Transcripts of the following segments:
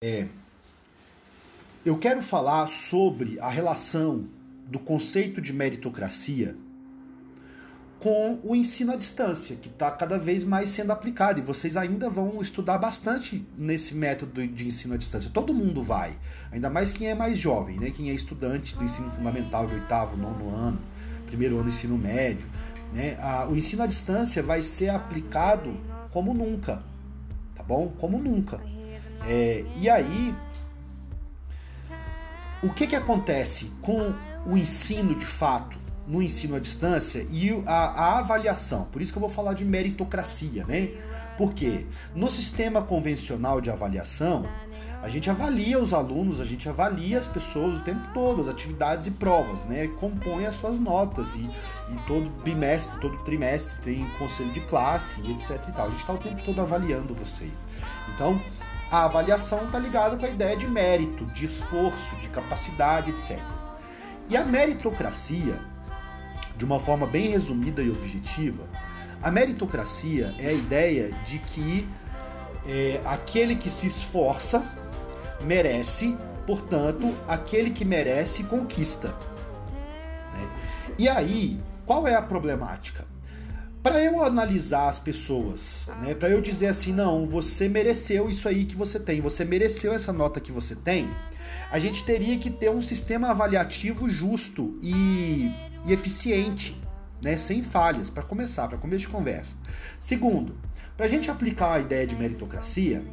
É, eu quero falar sobre a relação do conceito de meritocracia com o ensino à distância, que está cada vez mais sendo aplicado. E vocês ainda vão estudar bastante nesse método de ensino à distância. Todo mundo vai, ainda mais quem é mais jovem, né? quem é estudante do ensino fundamental de oitavo, nono ano, primeiro ano do ensino médio. Né? o ensino à distância vai ser aplicado como nunca, tá bom? Como nunca. É, e aí, o que, que acontece com o ensino de fato no ensino à distância e a, a, avaliação. Por isso que eu vou falar de meritocracia, né? Porque no sistema convencional de avaliação, a gente avalia os alunos, a gente avalia as pessoas o tempo todo, as atividades e provas, né? Compõe as suas notas e, e todo bimestre, todo trimestre tem conselho de classe e etc e tal. A gente está o tempo todo avaliando vocês. Então, a avaliação está ligada com a ideia de mérito, de esforço, de capacidade, etc. E a meritocracia, de uma forma bem resumida e objetiva, a meritocracia é a ideia de que é, aquele que se esforça merece, portanto, aquele que merece conquista. Né? E aí, qual é a problemática? Para eu analisar as pessoas, né, para eu dizer assim, não, você mereceu isso aí que você tem, você mereceu essa nota que você tem, a gente teria que ter um sistema avaliativo justo e e eficiente, né, sem falhas, para começar, para começo de conversa. Segundo, para a gente aplicar a ideia de meritocracia,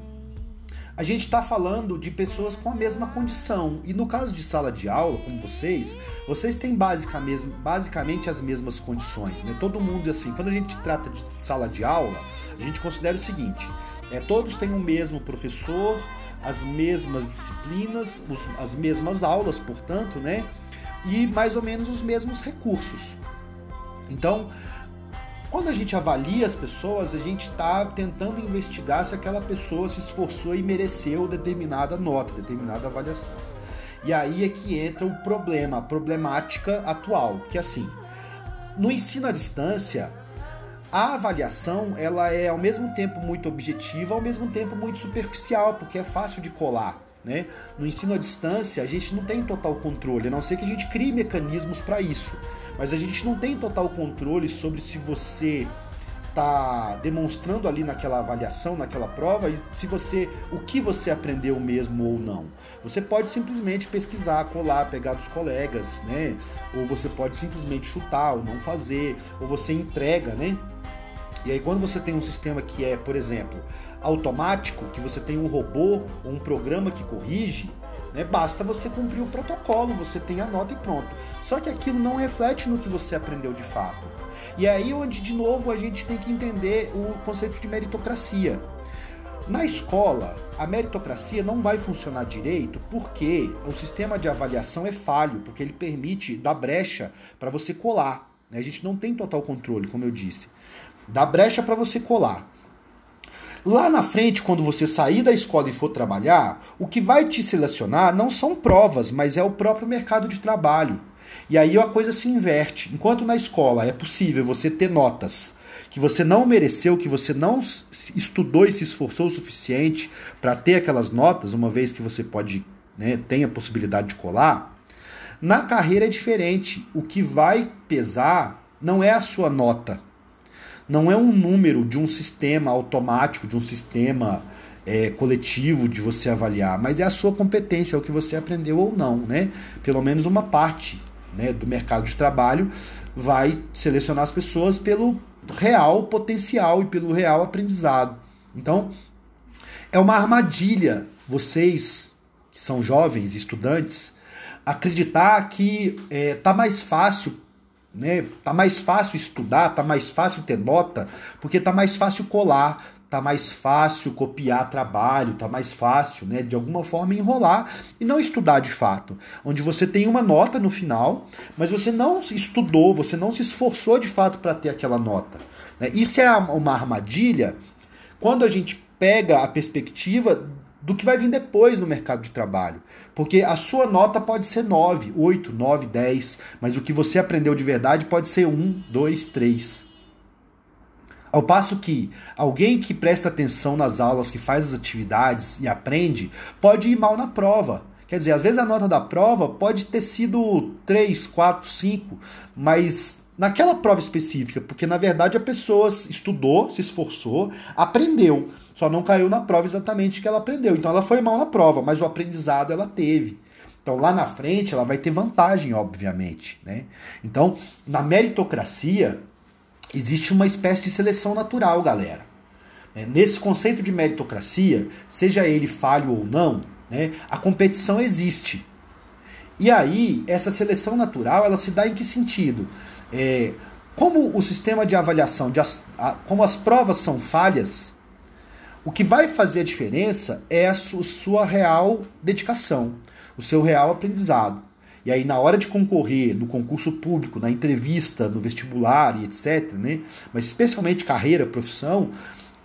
a gente está falando de pessoas com a mesma condição. E no caso de sala de aula, como vocês, vocês têm basicamente, basicamente as mesmas condições. Né? Todo mundo, assim, quando a gente trata de sala de aula, a gente considera o seguinte: é, todos têm o mesmo professor, as mesmas disciplinas, os, as mesmas aulas, portanto, né? e mais ou menos os mesmos recursos. Então, quando a gente avalia as pessoas, a gente está tentando investigar se aquela pessoa se esforçou e mereceu determinada nota, determinada avaliação. E aí é que entra o problema, a problemática atual, que é assim, no ensino à distância, a avaliação ela é ao mesmo tempo muito objetiva, ao mesmo tempo muito superficial, porque é fácil de colar. Né? No ensino à distância, a gente não tem total controle, a não ser que a gente crie mecanismos para isso. Mas a gente não tem total controle sobre se você está demonstrando ali naquela avaliação, naquela prova, se você o que você aprendeu mesmo ou não. Você pode simplesmente pesquisar, colar, pegar dos colegas, né? Ou você pode simplesmente chutar ou não fazer, ou você entrega, né? E aí quando você tem um sistema que é, por exemplo, automático, que você tem um robô ou um programa que corrige, né, basta você cumprir o protocolo, você tem a nota e pronto. Só que aquilo não reflete no que você aprendeu de fato. E é aí onde, de novo, a gente tem que entender o conceito de meritocracia. Na escola, a meritocracia não vai funcionar direito porque o sistema de avaliação é falho, porque ele permite dar brecha para você colar. Né? A gente não tem total controle, como eu disse. Dá brecha para você colar. Lá na frente, quando você sair da escola e for trabalhar, o que vai te selecionar não são provas, mas é o próprio mercado de trabalho. E aí a coisa se inverte. Enquanto na escola é possível você ter notas que você não mereceu, que você não estudou e se esforçou o suficiente para ter aquelas notas, uma vez que você pode, né, tem a possibilidade de colar, na carreira é diferente. O que vai pesar não é a sua nota, não é um número de um sistema automático, de um sistema é, coletivo de você avaliar, mas é a sua competência, é o que você aprendeu ou não, né? Pelo menos uma parte né, do mercado de trabalho vai selecionar as pessoas pelo real potencial e pelo real aprendizado. Então, é uma armadilha vocês que são jovens, estudantes, acreditar que é, tá mais fácil né? Tá mais fácil estudar, tá mais fácil ter nota, porque tá mais fácil colar, tá mais fácil copiar trabalho, tá mais fácil, né, de alguma forma enrolar e não estudar de fato, onde você tem uma nota no final, mas você não estudou, você não se esforçou de fato para ter aquela nota. Né? Isso é uma armadilha quando a gente pega a perspectiva do que vai vir depois no mercado de trabalho. Porque a sua nota pode ser 9, 8, 9, 10, mas o que você aprendeu de verdade pode ser 1, 2, 3. Ao passo que alguém que presta atenção nas aulas, que faz as atividades e aprende, pode ir mal na prova. Quer dizer, às vezes a nota da prova pode ter sido 3, 4, 5, mas naquela prova específica, porque na verdade a pessoa estudou, se esforçou, aprendeu, só não caiu na prova exatamente que ela aprendeu. Então ela foi mal na prova, mas o aprendizado ela teve. Então lá na frente ela vai ter vantagem, obviamente, né? Então, na meritocracia existe uma espécie de seleção natural, galera. É, nesse conceito de meritocracia, seja ele falho ou não, né, a competição existe. E aí, essa seleção natural, ela se dá em que sentido? É, como o sistema de avaliação, de as, a, como as provas são falhas, o que vai fazer a diferença é a su, sua real dedicação, o seu real aprendizado. E aí, na hora de concorrer no concurso público, na entrevista, no vestibular e etc., né? mas especialmente carreira, profissão,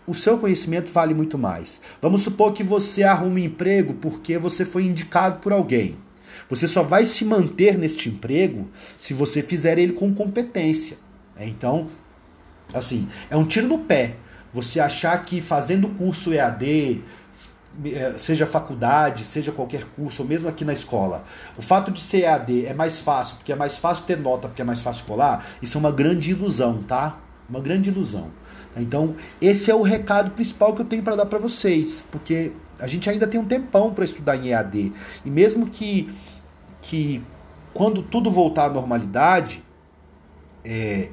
o seu conhecimento vale muito mais. Vamos supor que você arrume um emprego porque você foi indicado por alguém. Você só vai se manter neste emprego se você fizer ele com competência. É, então, assim, é um tiro no pé. Você achar que fazendo curso EAD, é, seja faculdade, seja qualquer curso, ou mesmo aqui na escola, o fato de ser EAD é mais fácil, porque é mais fácil ter nota, porque é mais fácil colar, isso é uma grande ilusão, tá? Uma grande ilusão. Então, esse é o recado principal que eu tenho para dar para vocês, porque a gente ainda tem um tempão para estudar em EAD. E mesmo que que quando tudo voltar à normalidade, é,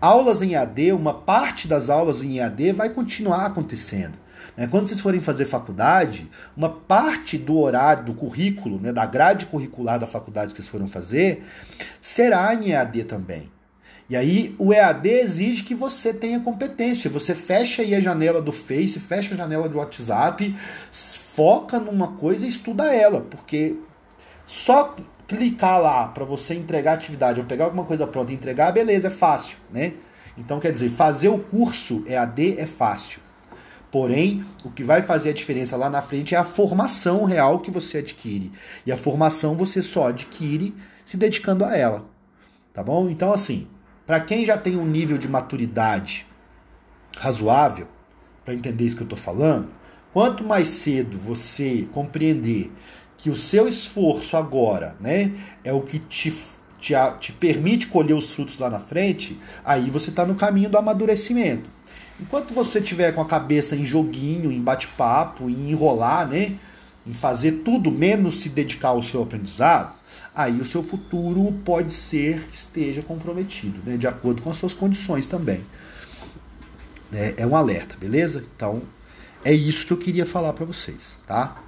aulas em AD, uma parte das aulas em AD vai continuar acontecendo. Né? Quando vocês forem fazer faculdade, uma parte do horário, do currículo, né, da grade curricular da faculdade que vocês foram fazer, será em EAD também. E aí o EAD exige que você tenha competência. Você fecha aí a janela do Face, fecha a janela do WhatsApp, foca numa coisa e estuda ela, porque só clicar lá para você entregar atividade ou pegar alguma coisa pronta e entregar, beleza, é fácil, né? Então quer dizer, fazer o curso EAD é fácil. Porém, o que vai fazer a diferença lá na frente é a formação real que você adquire. E a formação você só adquire se dedicando a ela. Tá bom? Então, assim, para quem já tem um nível de maturidade razoável, para entender isso que eu estou falando, quanto mais cedo você compreender que o seu esforço agora, né, é o que te, te, te permite colher os frutos lá na frente, aí você está no caminho do amadurecimento. Enquanto você tiver com a cabeça em joguinho, em bate-papo, em enrolar, né, em fazer tudo menos se dedicar ao seu aprendizado, aí o seu futuro pode ser que esteja comprometido, né, de acordo com as suas condições também. É, é um alerta, beleza? Então, é isso que eu queria falar para vocês, tá?